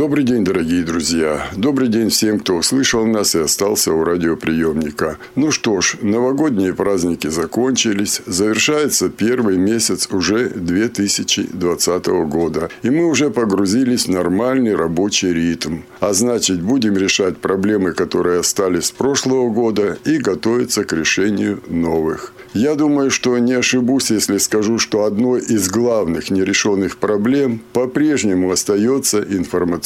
Добрый день, дорогие друзья. Добрый день всем, кто услышал нас и остался у радиоприемника. Ну что ж, новогодние праздники закончились. Завершается первый месяц уже 2020 года. И мы уже погрузились в нормальный рабочий ритм. А значит, будем решать проблемы, которые остались с прошлого года и готовиться к решению новых. Я думаю, что не ошибусь, если скажу, что одной из главных нерешенных проблем по-прежнему остается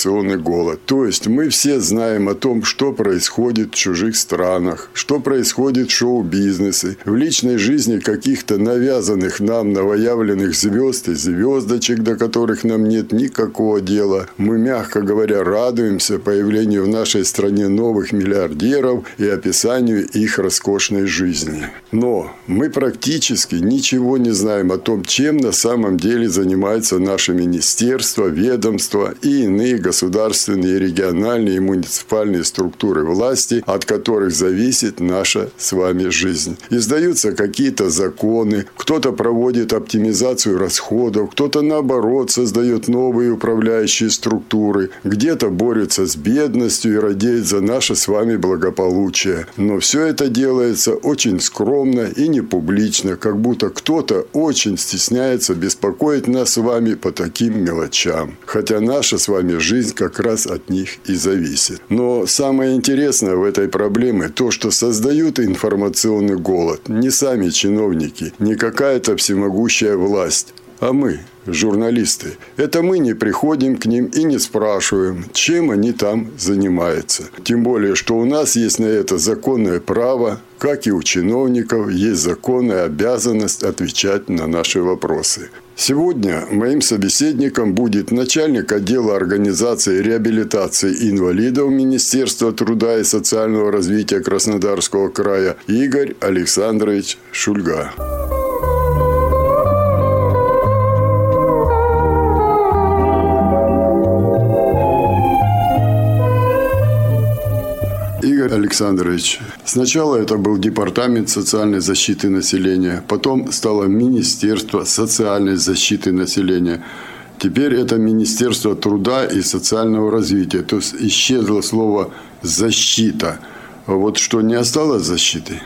информационный голод. То есть мы все знаем о том, что происходит в чужих странах, что происходит в шоу-бизнесе, в личной жизни каких-то навязанных нам новоявленных звезд и звездочек, до которых нам нет никакого дела. Мы, мягко говоря, радуемся появлению в нашей стране новых миллиардеров и описанию их роскошной жизни. Но мы практически ничего не знаем о том, чем на самом деле занимаются наши министерства, ведомства и иные государственные, региональные и муниципальные структуры власти, от которых зависит наша с вами жизнь. Издаются какие-то законы, кто-то проводит оптимизацию расходов, кто-то наоборот создает новые управляющие структуры, где-то борется с бедностью и радеет за наше с вами благополучие. Но все это делается очень скромно и не публично, как будто кто-то очень стесняется беспокоить нас с вами по таким мелочам. Хотя наша с вами жизнь как раз от них и зависит. Но самое интересное в этой проблеме то, что создают информационный голод не сами чиновники, не какая-то всемогущая власть, а мы, журналисты. Это мы не приходим к ним и не спрашиваем, чем они там занимаются. Тем более, что у нас есть на это законное право, как и у чиновников, есть законная обязанность отвечать на наши вопросы. Сегодня моим собеседником будет начальник отдела организации реабилитации инвалидов Министерства труда и социального развития Краснодарского края Игорь Александрович Шульга. Александрович, сначала это был Департамент социальной защиты населения, потом стало Министерство социальной защиты населения. Теперь это Министерство труда и социального развития. То есть исчезло слово «защита». Вот что не осталось защиты?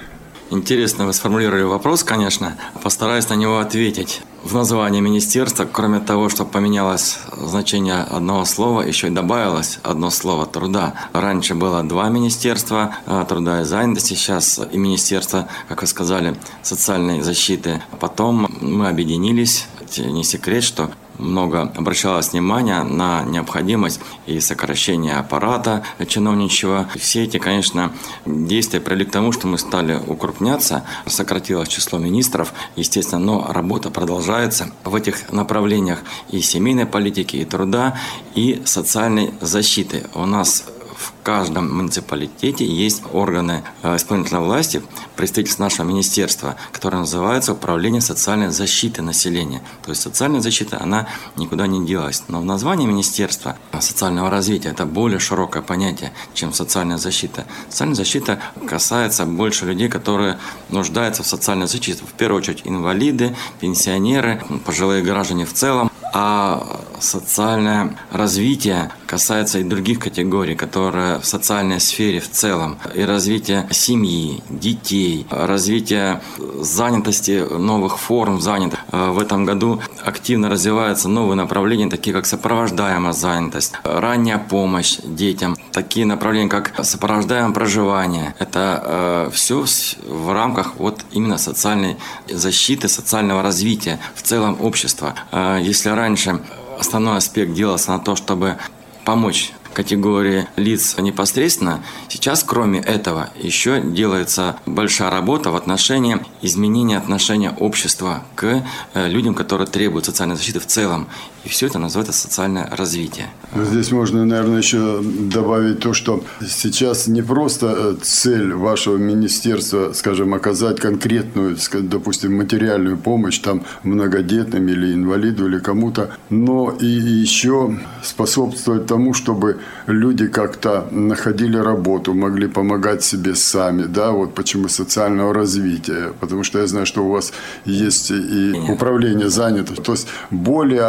Интересно вы сформулировали вопрос, конечно. Постараюсь на него ответить. В названии министерства, кроме того, что поменялось значение одного слова, еще и добавилось одно слово «труда». Раньше было два министерства э, труда и занятости, сейчас и министерство, как вы сказали, социальной защиты. Потом мы объединились. Не секрет, что много обращалось внимания на необходимость и сокращения аппарата чиновничьего. Все эти, конечно, действия привели к тому, что мы стали укрупняться, сократилось число министров, естественно, но работа продолжается в этих направлениях и семейной политики, и труда, и социальной защиты. У нас в каждом муниципалитете есть органы э, исполнительной власти, представительство нашего министерства, которое называется Управление социальной защиты населения. То есть социальная защита, она никуда не делась. Но в названии Министерства социального развития это более широкое понятие, чем социальная защита. Социальная защита касается больше людей, которые нуждаются в социальной защите. В первую очередь инвалиды, пенсионеры, пожилые граждане в целом. А социальное развитие касается и других категорий, которые в социальной сфере в целом. И развитие семьи, детей, развитие занятости, новых форм занятости. В этом году активно развиваются новые направления, такие как сопровождаемая занятость, ранняя помощь детям, такие направления, как сопровождаемое проживание. Это э, все в рамках вот именно социальной защиты, социального развития в целом общества. Э, если раньше основной аспект делался на то, чтобы помочь категории лиц непосредственно. Сейчас, кроме этого, еще делается большая работа в отношении изменения отношения общества к э, людям, которые требуют социальной защиты в целом. И все это называется социальное развитие. Ну, здесь можно, наверное, еще добавить то, что сейчас не просто э, цель вашего министерства, скажем, оказать конкретную, допустим, материальную помощь там многодетным или инвалиду или кому-то, но и еще способствовать тому, чтобы люди как-то находили работу, могли помогать себе сами, да, вот почему социального развития, потому что я знаю, что у вас есть и управление. занято, то есть более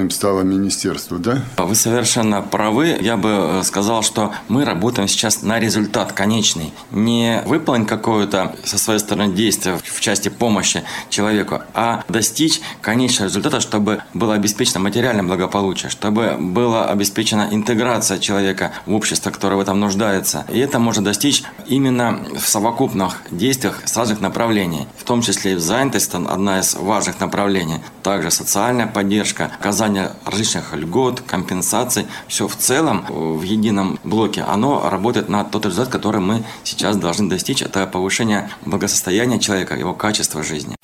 охватным стало министерство, да? Вы совершенно правы. Я бы э, сказал, что мы работаем сейчас на результат конечный. Не выполнить какое-то со своей стороны действие в части помощи человеку, а достичь конечного результата, чтобы было обеспечено материальное благополучие, чтобы была обеспечена интеграция человека в общество, которое в этом нуждается. И это можно достичь именно в совокупных действиях с разных направлений, в том числе и в занятость, одна из важных направлений. Также социальная поддержка, оказание различных льгот, компенсаций. Все в целом в едином блоке, оно работает на тот результат, который мы сейчас должны достичь. Это повышение благосостояния человека, его качества жизни.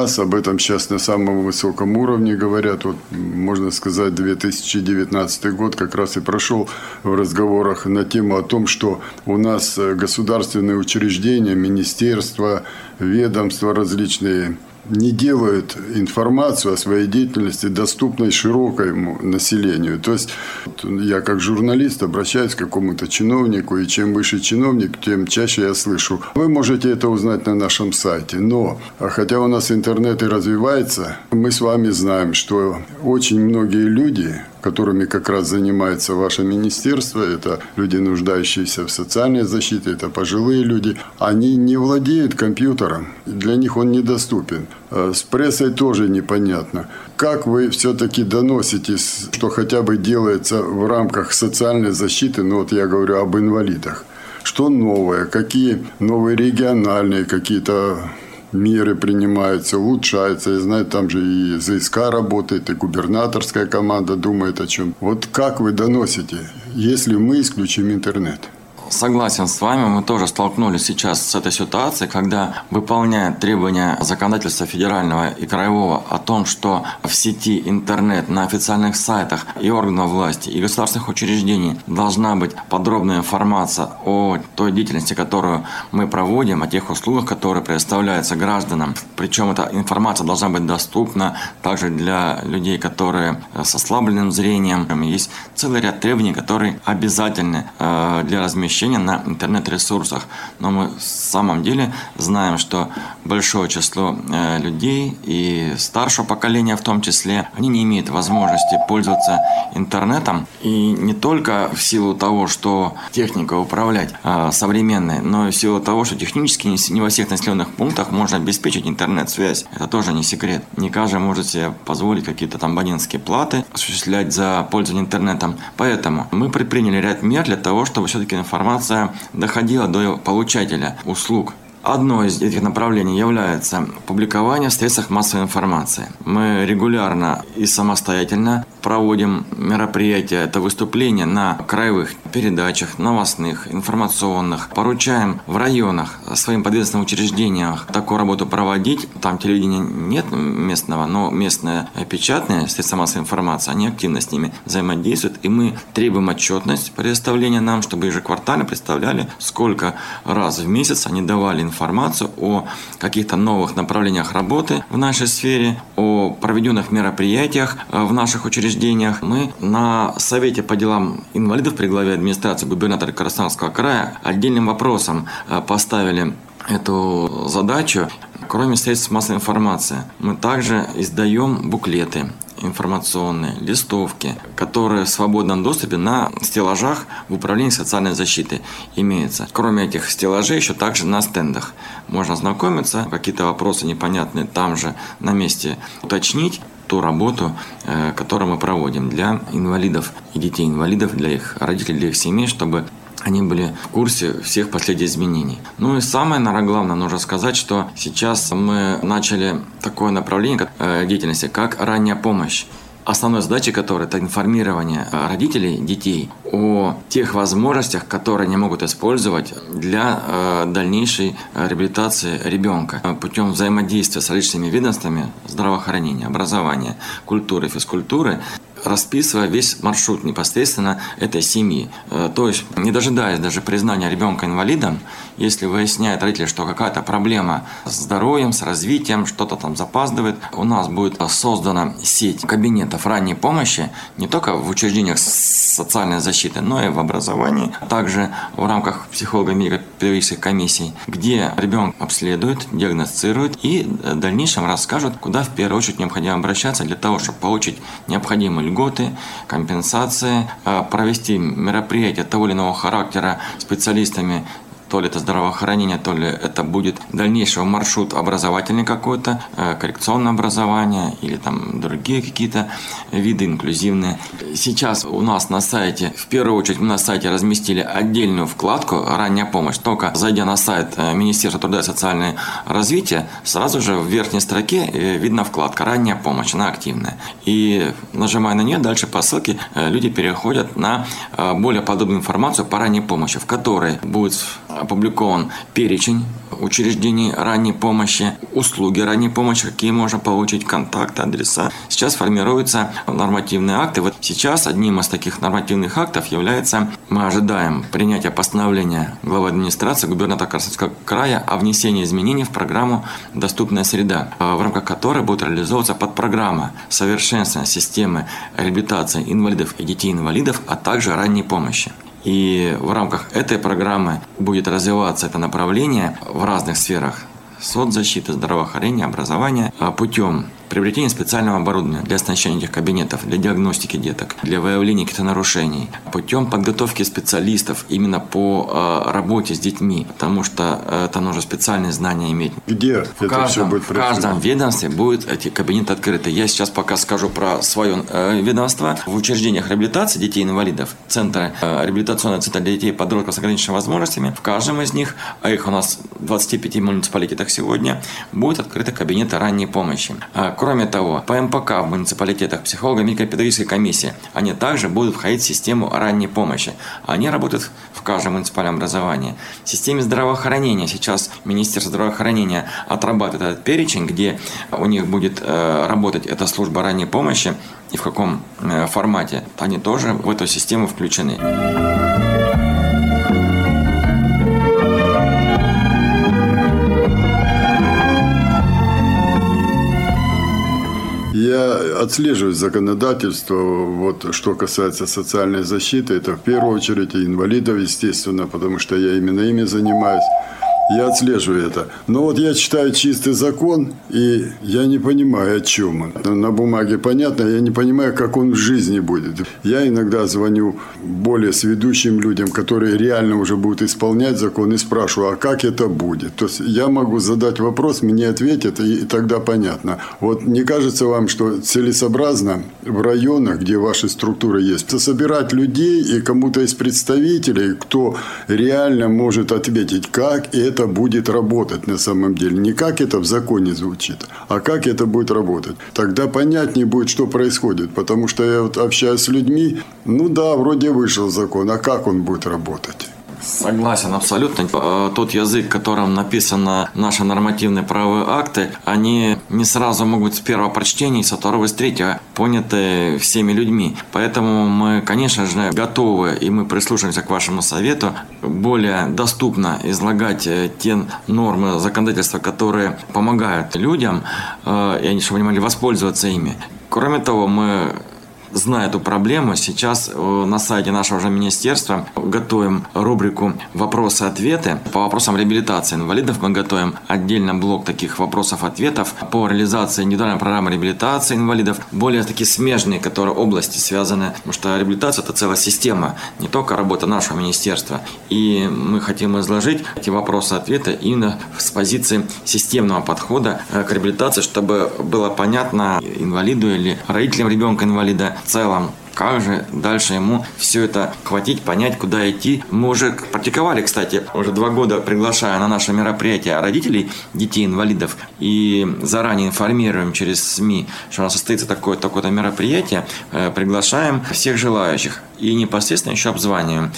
Нас об этом сейчас на самом высоком уровне говорят. Вот, можно сказать, 2019 год как раз и прошел в разговорах на тему о том, что у нас государственные учреждения, министерства, ведомства различные не делают информацию о своей деятельности доступной широкому населению. То есть я как журналист обращаюсь к какому-то чиновнику, и чем выше чиновник, тем чаще я слышу. Вы можете это узнать на нашем сайте. Но, хотя у нас интернет и развивается, мы с вами знаем, что очень многие люди которыми как раз занимается ваше министерство, это люди, нуждающиеся в социальной защите, это пожилые люди, они не владеют компьютером, для них он недоступен. А с прессой тоже непонятно. Как вы все-таки доносите, что хотя бы делается в рамках социальной защиты, ну вот я говорю об инвалидах, что новое, какие новые региональные какие-то меры принимаются, улучшаются. Я знаю, там же и ЗСК работает, и губернаторская команда думает о чем. Вот как вы доносите, если мы исключим интернет? Согласен с вами, мы тоже столкнулись сейчас с этой ситуацией, когда выполняя требования законодательства федерального и краевого о том, что в сети интернет на официальных сайтах и органов власти, и государственных учреждений должна быть подробная информация о той деятельности, которую мы проводим, о тех услугах, которые предоставляются гражданам. Причем эта информация должна быть доступна также для людей, которые с ослабленным зрением. Есть целый ряд требований, которые обязательны э, для размещения размещения на интернет-ресурсах. Но мы в самом деле знаем, что большое число э, людей и старшего поколения в том числе, они не имеют возможности пользоваться интернетом. И не только в силу того, что техника управлять э, современной, но и в силу того, что технически не во всех населенных пунктах можно обеспечить интернет-связь. Это тоже не секрет. Не каждый может себе позволить какие-то там абонентские платы осуществлять за пользование интернетом. Поэтому мы предприняли ряд мер для того, чтобы все-таки информация информация доходила до получателя услуг. Одно из этих направлений является публикование в средствах массовой информации. Мы регулярно и самостоятельно проводим мероприятия, это выступления на краевых передачах, новостных, информационных. Поручаем в районах своим подведомственным учреждениям такую работу проводить. Там телевидения нет местного, но местное печатное средства массовой информации, они активно с ними взаимодействуют. И мы требуем отчетность предоставления нам, чтобы ежеквартально представляли, сколько раз в месяц они давали информацию о каких-то новых направлениях работы в нашей сфере, о проведенных мероприятиях в наших учреждениях. Мы на Совете по делам инвалидов при главе администрации губернатора Краснодарского края отдельным вопросом э, поставили эту задачу. Кроме средств массовой информации, мы также издаем буклеты информационные, листовки, которые в свободном доступе на стеллажах в управлении социальной защиты имеются. Кроме этих стеллажей, еще также на стендах можно ознакомиться, какие-то вопросы непонятные там же на месте уточнить ту работу, э, которую мы проводим для инвалидов и детей инвалидов, для их родителей, для их семей, чтобы они были в курсе всех последних изменений. Ну и самое, наверное, главное, нужно сказать, что сейчас мы начали такое направление э, деятельности, как ранняя помощь. основной задачей которой это информирование родителей детей о тех возможностях, которые они могут использовать для э, дальнейшей реабилитации ребенка путем взаимодействия с различными ведомствами здравоохранения, образования, культуры, физкультуры расписывая весь маршрут непосредственно этой семьи. Э, то есть, не дожидаясь даже признания ребенка инвалидом, если выясняет родители, что какая-то проблема с здоровьем, с развитием, что-то там запаздывает, у нас будет создана сеть кабинетов ранней помощи не только в учреждениях социальной защиты, но и в образовании, а также в рамках психолого-медико-педагогических комиссий, где ребенок обследует, диагностирует и в дальнейшем расскажут, куда в первую очередь необходимо обращаться для того, чтобы получить необходимые льготы, компенсации, а, провести мероприятия того или иного характера специалистами то ли это здравоохранение, то ли это будет дальнейший маршрут образовательный какой-то, э, коррекционное образование или там другие какие-то виды инклюзивные. Сейчас у нас на сайте, в первую очередь мы на сайте разместили отдельную вкладку «Ранняя помощь». Только зайдя на сайт э, Министерства труда и социального развития, сразу же в верхней строке э, видна вкладка «Ранняя помощь», она активная. И нажимая на нее, дальше по ссылке люди переходят на более подробную информацию по ранней помощи, в которой будет опубликован перечень учреждений ранней помощи, услуги ранней помощи, какие можно получить, контакты, адреса. Сейчас формируются нормативные акты. Вот сейчас одним из таких нормативных актов является, мы ожидаем принятия постановления главы администрации губернатора Красноярского края о внесении изменений в программу «Доступная среда», в рамках которой будет реализовываться подпрограмма совершенствования системы реабилитации инвалидов и детей-инвалидов, а также ранней помощи. И в рамках этой программы будет развиваться это направление в разных сферах. Соцзащиты, здравоохранения, образования а путем приобретение специального оборудования для оснащения этих кабинетов, для диагностики деток, для выявления каких-то нарушений, путем подготовки специалистов именно по э, работе с детьми, потому что это нужно специальные знания иметь. Где в это каждом, все будет В каждом ведомстве будут эти кабинеты открыты. Я сейчас пока скажу про свое э, ведомство. В учреждениях реабилитации детей-инвалидов, центры, э, реабилитационные центры для детей и подростков с ограниченными возможностями, в каждом из них, а их у нас в 25 муниципалитетах сегодня, будут открыты кабинеты ранней помощи. Кроме того, по МПК в муниципалитетах психолого-медико-педагогической комиссии они также будут входить в систему ранней помощи. Они работают в каждом муниципальном образовании. В системе здравоохранения сейчас Министерство здравоохранения отрабатывает этот перечень, где у них будет э, работать эта служба ранней помощи и в каком э, формате. Они тоже в эту систему включены. Я отслеживаю законодательство, вот что касается социальной защиты, это в первую очередь инвалидов, естественно, потому что я именно ими занимаюсь я отслеживаю это. Но вот я читаю чистый закон, и я не понимаю, о чем он. На бумаге понятно, я не понимаю, как он в жизни будет. Я иногда звоню более сведущим людям, которые реально уже будут исполнять закон, и спрашиваю, а как это будет? То есть я могу задать вопрос, мне ответят, и тогда понятно. Вот не кажется вам, что целесообразно в районах, где ваши структуры есть, собирать людей и кому-то из представителей, кто реально может ответить, как это это будет работать на самом деле. Не как это в законе звучит, а как это будет работать. Тогда понятнее будет, что происходит. Потому что я вот общаюсь с людьми, ну да, вроде вышел закон, а как он будет работать? Согласен абсолютно. Э, тот язык, которым написаны наши нормативные правовые акты, они не сразу могут с первого прочтения, со второго с третьего поняты всеми людьми. Поэтому мы, конечно же, готовы, и мы прислушаемся к вашему совету, более доступно излагать э, те нормы законодательства, которые помогают людям, э, и они, чтобы они могли воспользоваться ими. Кроме того, мы зная эту проблему, сейчас э, на сайте нашего же министерства готовим рубрику «Вопросы-ответы». По вопросам реабилитации инвалидов мы готовим отдельно блок таких вопросов-ответов по реализации индивидуальной программы реабилитации инвалидов, более такие смежные, которые области связаны, потому что реабилитация – это целая система, не только работа нашего министерства. И мы хотим изложить эти вопросы-ответы именно с позиции системного подхода э, к реабилитации, чтобы было понятно инвалиду или родителям ребенка-инвалида, в целом, как же дальше ему все это хватить, понять, куда идти. Мы уже практиковали, кстати, уже два года приглашая на наше мероприятие родителей детей-инвалидов и заранее информируем через СМИ, что у нас состоится такое, такое-то мероприятие, э, приглашаем всех желающих и непосредственно еще обзваниваем.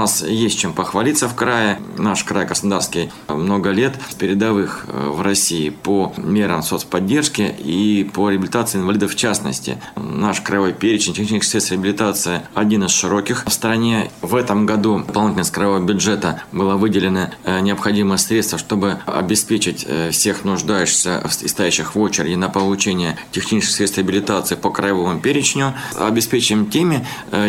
Нас есть чем похвалиться в крае. Наш край Краснодарский много лет передовых э, в России по мерам соцподдержки и по реабилитации инвалидов в частности. Наш краевой перечень технических средств реабилитации один из широких в стране. В этом году дополнительно с краевого бюджета было выделено э, необходимые средства, чтобы обеспечить э, всех нуждающихся и стоящих в очереди на получение технических средств реабилитации по краевому перечню. Обеспечим теми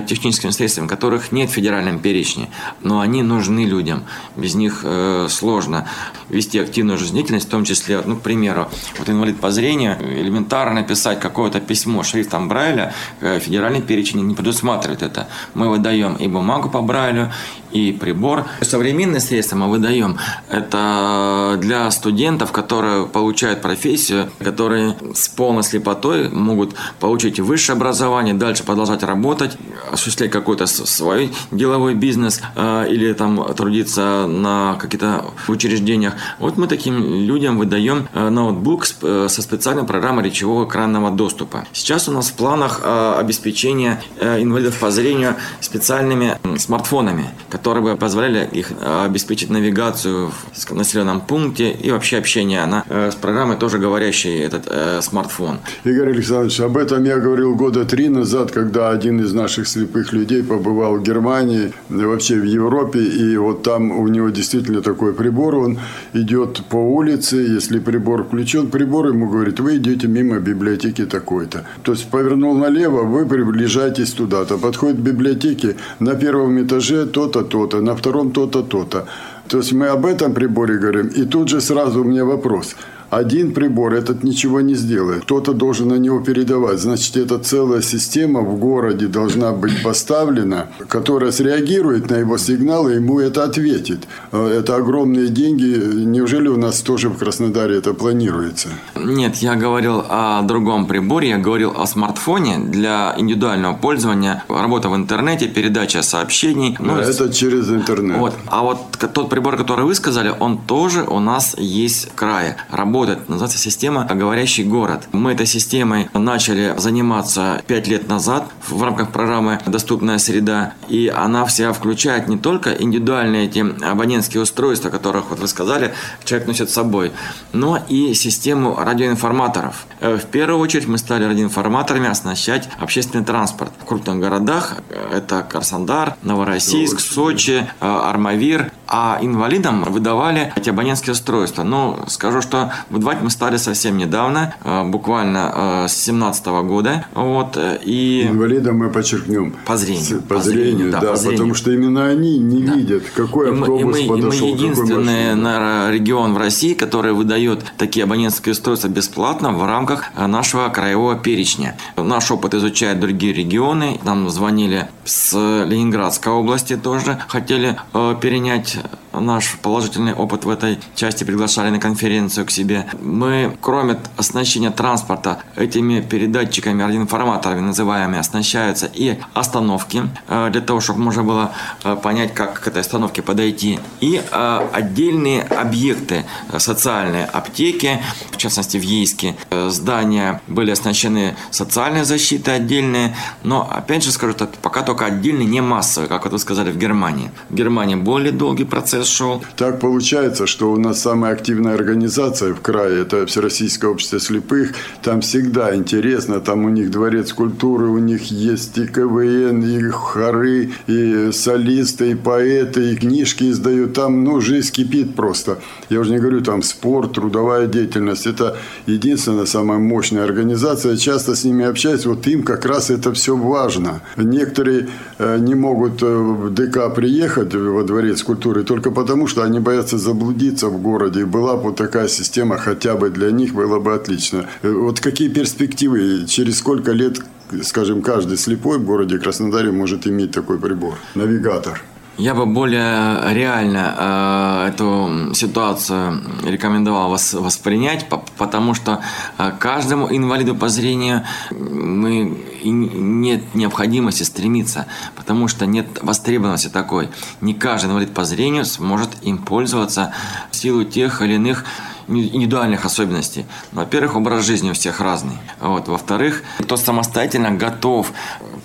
техническими средствами, которых нет в федеральном перечне жизни, но они нужны людям. Без них э, сложно вести активную жизнедеятельность, в том числе, ну, к примеру, вот инвалид по зрению, элементарно написать какое-то письмо шрифтом Брайля, э, федеральный перечень не предусматривает это. Мы выдаем и бумагу по Брайлю, и прибор. Современные средства мы выдаем. Это для студентов, которые получают профессию, которые с полной слепотой могут получить высшее образование, дальше продолжать работать, осуществлять какой-то свой деловой бизнес э, или там трудиться на каких-то учреждениях. Вот мы таким людям выдаем э, ноутбук э, со специальной программой речевого экранного доступа. Сейчас у нас в планах обеспечение инвалидов по зрению специальными смартфонами, которые бы позволяли их э, обеспечить навигацию в населенном пункте и вообще общение на, э, с программой, тоже говорящей этот э, смартфон. Игорь Александрович, об этом я говорил года три назад, когда один из наших слепых людей побывал в Германии, вообще в Европе, и вот там у него действительно такой прибор, он идет по улице, если прибор включен, прибор ему говорит, вы идете мимо библиотеки такой-то. То есть повернул налево, вы приближаетесь туда-то, подходит к библиотеке, на первом этаже то-то, то-то, на втором то-то, то-то. То есть мы об этом приборе говорим. И тут же сразу у меня вопрос – один прибор этот ничего не сделает. Кто-то должен на него передавать. Значит, эта целая система в городе должна быть поставлена, которая среагирует на его сигналы, и ему это ответит. Э, это огромные деньги. Неужели у нас тоже в Краснодаре это планируется? Нет, я говорил о другом приборе. Я говорил о смартфоне для индивидуального пользования. Работа в интернете, передача сообщений. Ну, это через интернет. Вот. А вот тот прибор, который вы сказали, он тоже у нас есть в крае. Работа работает. Называется система «Говорящий город». Мы этой системой начали заниматься пять лет назад в рамках программы «Доступная среда». И она вся включает не только индивидуальные эти абонентские устройства, которых, вот вы сказали, человек носит с собой, но и систему радиоинформаторов. Э, в первую очередь мы стали радиоинформаторами оснащать общественный транспорт. В крупных городах это Краснодар, Новороссийск, Сочи, э, Армавир. А инвалидам выдавали эти абонентские устройства. Ну, скажу, что Выдавать мы стали совсем недавно, э, буквально э, с 17 года. Вот, э, и... Инвалидам мы подчеркнем. По зрению. По, по зрению, да, да по зрению. потому что именно они не да. видят, какой и автобус и мы, подошел. И мы единственный наверное, регион в России, который выдает такие абонентские устройства бесплатно в рамках нашего краевого перечня. Наш опыт изучает другие регионы. Нам звонили с Ленинградской области тоже, хотели перенять have. Наш положительный опыт в этой части, приглашали на конференцию к себе. Мы, кроме оснащения транспорта этими передатчиками, радиоинформаторами называемыми, оснащаются и остановки, э, для того, чтобы можно было э, понять, как к этой остановке подойти. И э, отдельные объекты, социальные аптеки, в частности в Ейске, здания были оснащены социальной защитой отдельные, но, опять же скажу, пока только отдельные, не массовые, как вот вы сказали, в Германии. В Германии более долгий процесс шел. Так получается, что у нас самая активная организация в крае, это Всероссийское общество слепых. Там всегда интересно, там у них дворец культуры, у них есть и КВН, и хоры, и солисты, и поэты, и книжки издают. Там, ну, жизнь кипит просто. Я уже не говорю, там спорт, трудовая деятельность. Это единственная самая мощная организация. Я часто с ними общаюсь, вот им как раз это все важно. Некоторые э, не могут э, в ДК приехать во дворец культуры только потому, что они боятся заблудиться в городе. Была бы вот такая система хотя бы для них, было бы отлично. Э, вот какие перспективы? Через сколько лет, скажем, каждый слепой в городе Краснодаре может иметь такой прибор? Навигатор. Я бы более реально э, эту ситуацию рекомендовал вас, воспринять, потому что э, каждому инвалиду по зрению мы, нет необходимости стремиться, потому что нет востребованности такой. Не каждый инвалид по зрению сможет им пользоваться в силу тех или иных индивидуальных особенностей. Во-первых, образ жизни у всех разный. Вот. Во-вторых, кто самостоятельно готов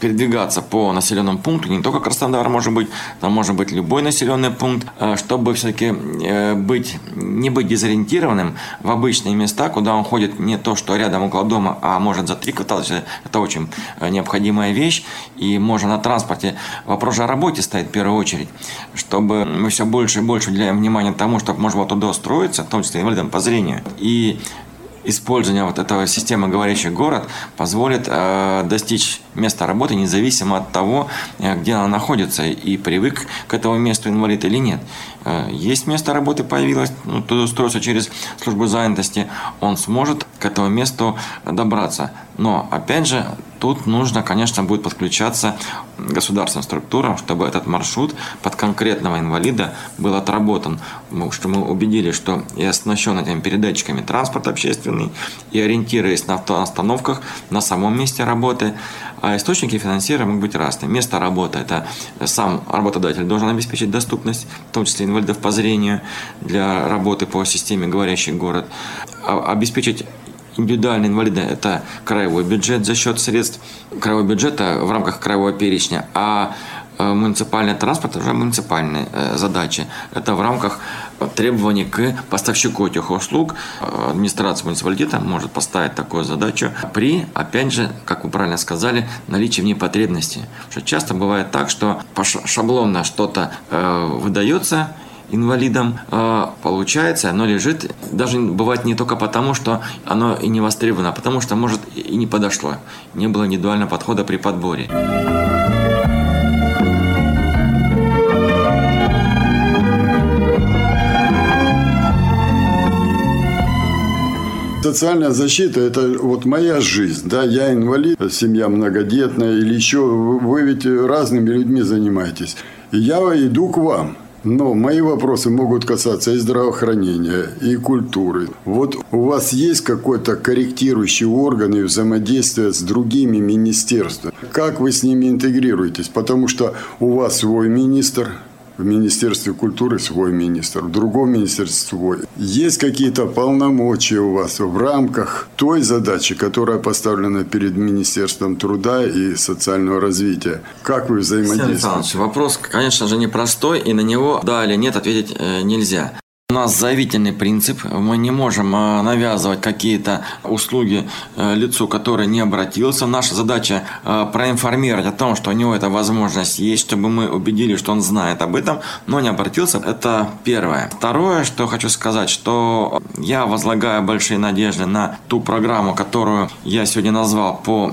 передвигаться по населенному пункту, не только Краснодар может быть, там может быть любой населенный пункт, э, чтобы все-таки э, быть, не быть дезориентированным в обычные места, куда он ходит не то, что рядом около дома, а может за три квартала. Это очень э, необходимая вещь. И можно на транспорте вопрос же о работе стоит в первую очередь, чтобы мы все больше и больше уделяем внимание тому, чтобы можно было туда устроиться, в том числе инвалидам по зрению. И использование вот этого системы «Говорящий город» позволит э, достичь места работы независимо от того, э, где она находится, и привык к этому месту инвалид или нет. Э, есть место работы появилось, ну, туда устроиться через службу занятости, он сможет к этому месту добраться. Но, опять же, тут нужно, конечно, будет подключаться государственным структурам, чтобы этот маршрут под конкретного инвалида был отработан, что мы убедились, что и оснащен этими передатчиками транспорт общественный, и ориентируясь на автоостановках на самом месте работы, а источники финансирования могут быть разные. Место работы – это сам работодатель должен обеспечить доступность, в том числе инвалидов по зрению, для работы по системе «Говорящий город». А, обеспечить индивидуальные инвалиды – это краевой бюджет за счет средств краевого бюджета в рамках краевого перечня, а Э, муниципальный транспорт уже муниципальные э, задачи. Это в рамках требований к поставщику этих услуг. Э, администрация муниципалитета может поставить такую задачу при, опять же, как вы правильно сказали, наличии в ней потребности. Что часто бывает так, что шаблонно что-то выдается, инвалидам получается, оно лежит, даже бывает не только потому, что оно и не востребовано, а потому что, может, и не подошло. Не было индивидуального подхода при подборе. Социальная защита – это вот моя жизнь. Да, я инвалид, семья многодетная или еще. Вы ведь разными людьми занимаетесь. И я иду к вам. Но мои вопросы могут касаться и здравоохранения, и культуры. Вот у вас есть какой-то корректирующий орган и взаимодействие с другими министерствами? Как вы с ними интегрируетесь? Потому что у вас свой министр, в Министерстве культуры свой министр, в другом министерстве свой. Есть какие-то полномочия у вас в рамках той задачи, которая поставлена перед Министерством труда и социального развития. Как вы взаимодействуете? Вопрос, конечно же, непростой, и на него да или нет ответить э, нельзя. У нас заявительный принцип. Мы не можем э, навязывать какие-то услуги э, лицу, который не обратился. Наша задача э, проинформировать о том, что у него эта возможность есть, чтобы мы убедились, что он знает об этом, но не обратился. Это первое. Второе, что хочу сказать, что я возлагаю большие надежды на ту программу, которую я сегодня назвал по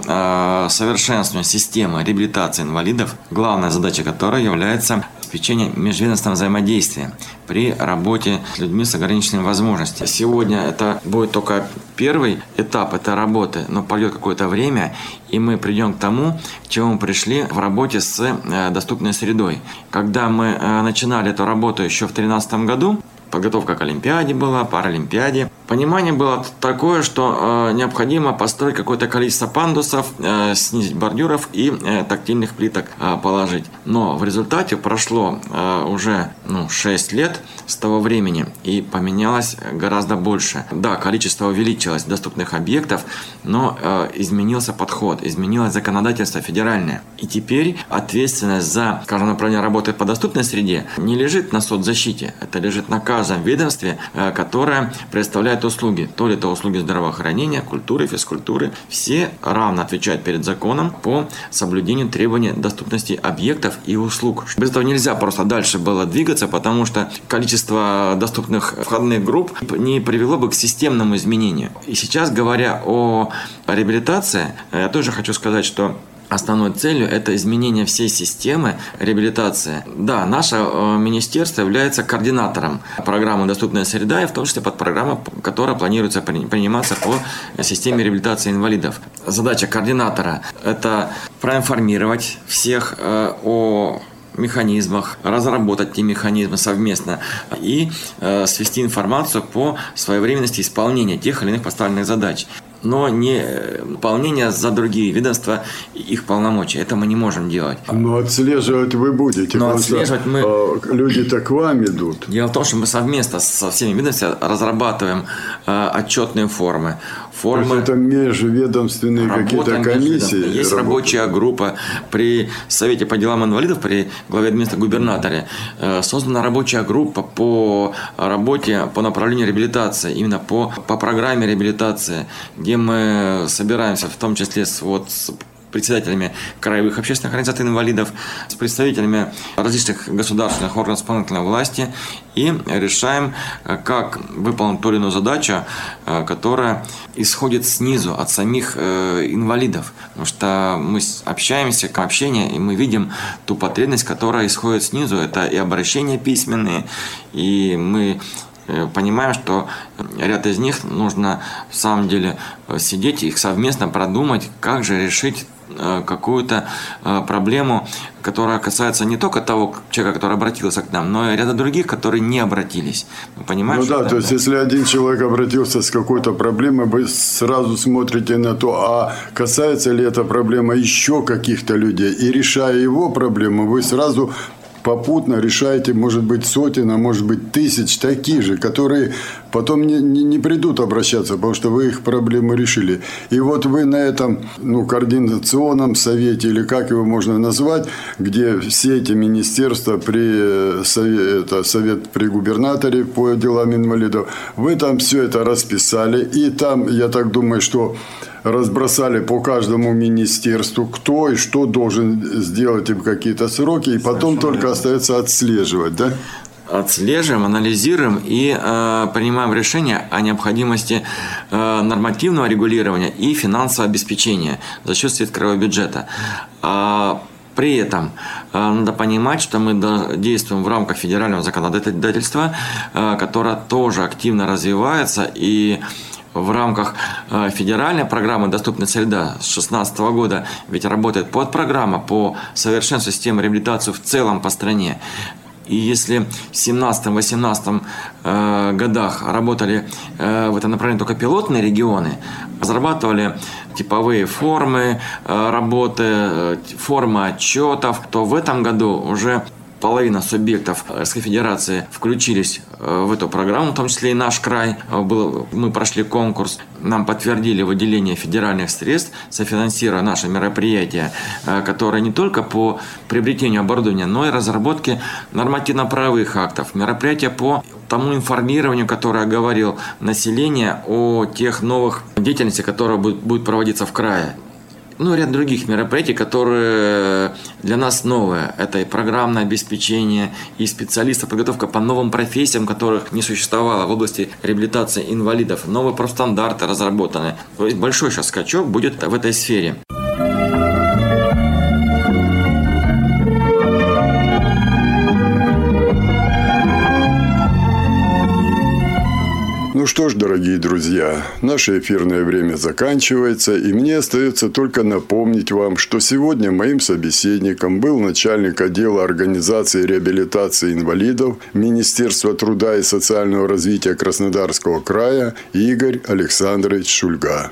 совершенствованию системы реабилитации инвалидов, главная задача которой является обеспечение межведомственного взаимодействия при работе с людьми с ограниченными возможностями. Сегодня это будет только первый этап этой работы, но пройдет какое-то время, и мы придем к тому, к чему мы пришли в работе с э, доступной средой. Когда мы э, начинали эту работу еще в 2013 году, подготовка к Олимпиаде была, Паралимпиаде. Понимание было такое, что э, необходимо построить какое-то количество пандусов, э, снизить бордюров и э, тактильных плиток э, положить. Но в результате прошло э, уже ну, 6 лет с того времени и поменялось гораздо больше. Да, количество увеличилось доступных объектов, но э, изменился подход, изменилось законодательство федеральное. И теперь ответственность за, скажем, направление работы по доступной среде не лежит на соцзащите, это лежит на каждом ведомстве, э, которое представляет услуги. То ли это услуги здравоохранения, культуры, физкультуры. Все равно отвечают перед законом по соблюдению требований доступности объектов и услуг. Без этого нельзя просто дальше было двигаться, потому что количество доступных входных групп не привело бы к системному изменению. И сейчас, говоря о реабилитации, я тоже хочу сказать, что основной целью это изменение всей системы реабилитации. Да, наше э, министерство является координатором программы «Доступная среда» и в том числе под программу, которая планируется приниматься по системе реабилитации инвалидов. Задача координатора – это проинформировать всех э, о механизмах, разработать те механизмы совместно и э, свести информацию по своевременности исполнения тех или иных поставленных задач но не выполнение за другие ведомства их полномочий. Это мы не можем делать. Но отслеживать вы будете. Но отслеживать мы... Э, люди-то к вам идут. Дело в том, что мы совместно со всеми ведомствами разрабатываем э, отчетные формы. Формы... Это межведомственные какие-то комиссии? Есть работают. рабочая группа при Совете по делам инвалидов, при главе администрации губернаторе. Э, создана рабочая группа по работе по направлению реабилитации, именно по, по программе реабилитации, где где мы собираемся, в том числе с, вот, с председателями краевых общественных организаций инвалидов, с представителями различных государственных органов исполнительной власти и решаем, как выполнить ту или иную задачу, э, которая исходит снизу, от самих э, инвалидов. Потому что мы общаемся, общение, и мы видим ту потребность, которая исходит снизу. Это и обращения письменные, и мы Э, понимаем, что ряд из них нужно в самом деле э, сидеть и их совместно продумать, как же решить э, какую-то проблему, которая касается не только того человека, который обратился к нам, но и ряда других, которые не обратились. Мы понимаем, ну да, то есть если один человек обратился с какой-то проблемой, вы сразу смотрите на то, а касается ли эта проблема еще каких-то людей, и решая его проблему, вы сразу попутно решаете, может быть, сотен, а может быть, тысяч таких же, которые потом не, не, не придут обращаться, потому что вы их проблемы решили. И вот вы на этом ну, координационном совете, или как его можно назвать, где все эти министерства при совет, это, совет при губернаторе по делам инвалидов, вы там все это расписали, и там, я так думаю, что разбросали по каждому министерству, кто и что должен сделать им какие-то сроки, и потом только остается отслеживать, да? отслеживаем, анализируем и э, принимаем решение о необходимости э, нормативного регулирования и финансового обеспечения за счет средств краевого бюджета. А при этом э, надо понимать, что мы действуем в рамках федерального законодательства, э, которое тоже активно развивается и в рамках э, федеральной программы «Доступная среда» с 2016 года ведь работает подпрограмма по совершенству системы реабилитации в целом по стране. И если в 17-18 э, годах работали э, в этом направлении только пилотные регионы, разрабатывали типовые формы э, работы, э, формы отчетов, то в этом году уже половина субъектов Российской Федерации включились э, в эту программу, в том числе и наш край. Э, мы прошли конкурс, нам подтвердили выделение федеральных средств, софинансируя наши мероприятия, э, которые не только по приобретению оборудования, но и разработке нормативно-правовых актов, мероприятия по тому информированию, которое говорил население о тех новых деятельности, которые будут проводиться в крае ну, ряд других мероприятий, которые для нас новые. Это и программное обеспечение, и специалистов, подготовка по новым профессиям, которых не существовало в области реабилитации инвалидов. Новые профстандарты разработаны. То есть большой сейчас скачок будет в этой сфере. Ну что ж, дорогие друзья, наше эфирное время заканчивается, и мне остается только напомнить вам, что сегодня моим собеседником был начальник отдела организации реабилитации инвалидов Министерства труда и социального развития Краснодарского края Игорь Александрович Шульга.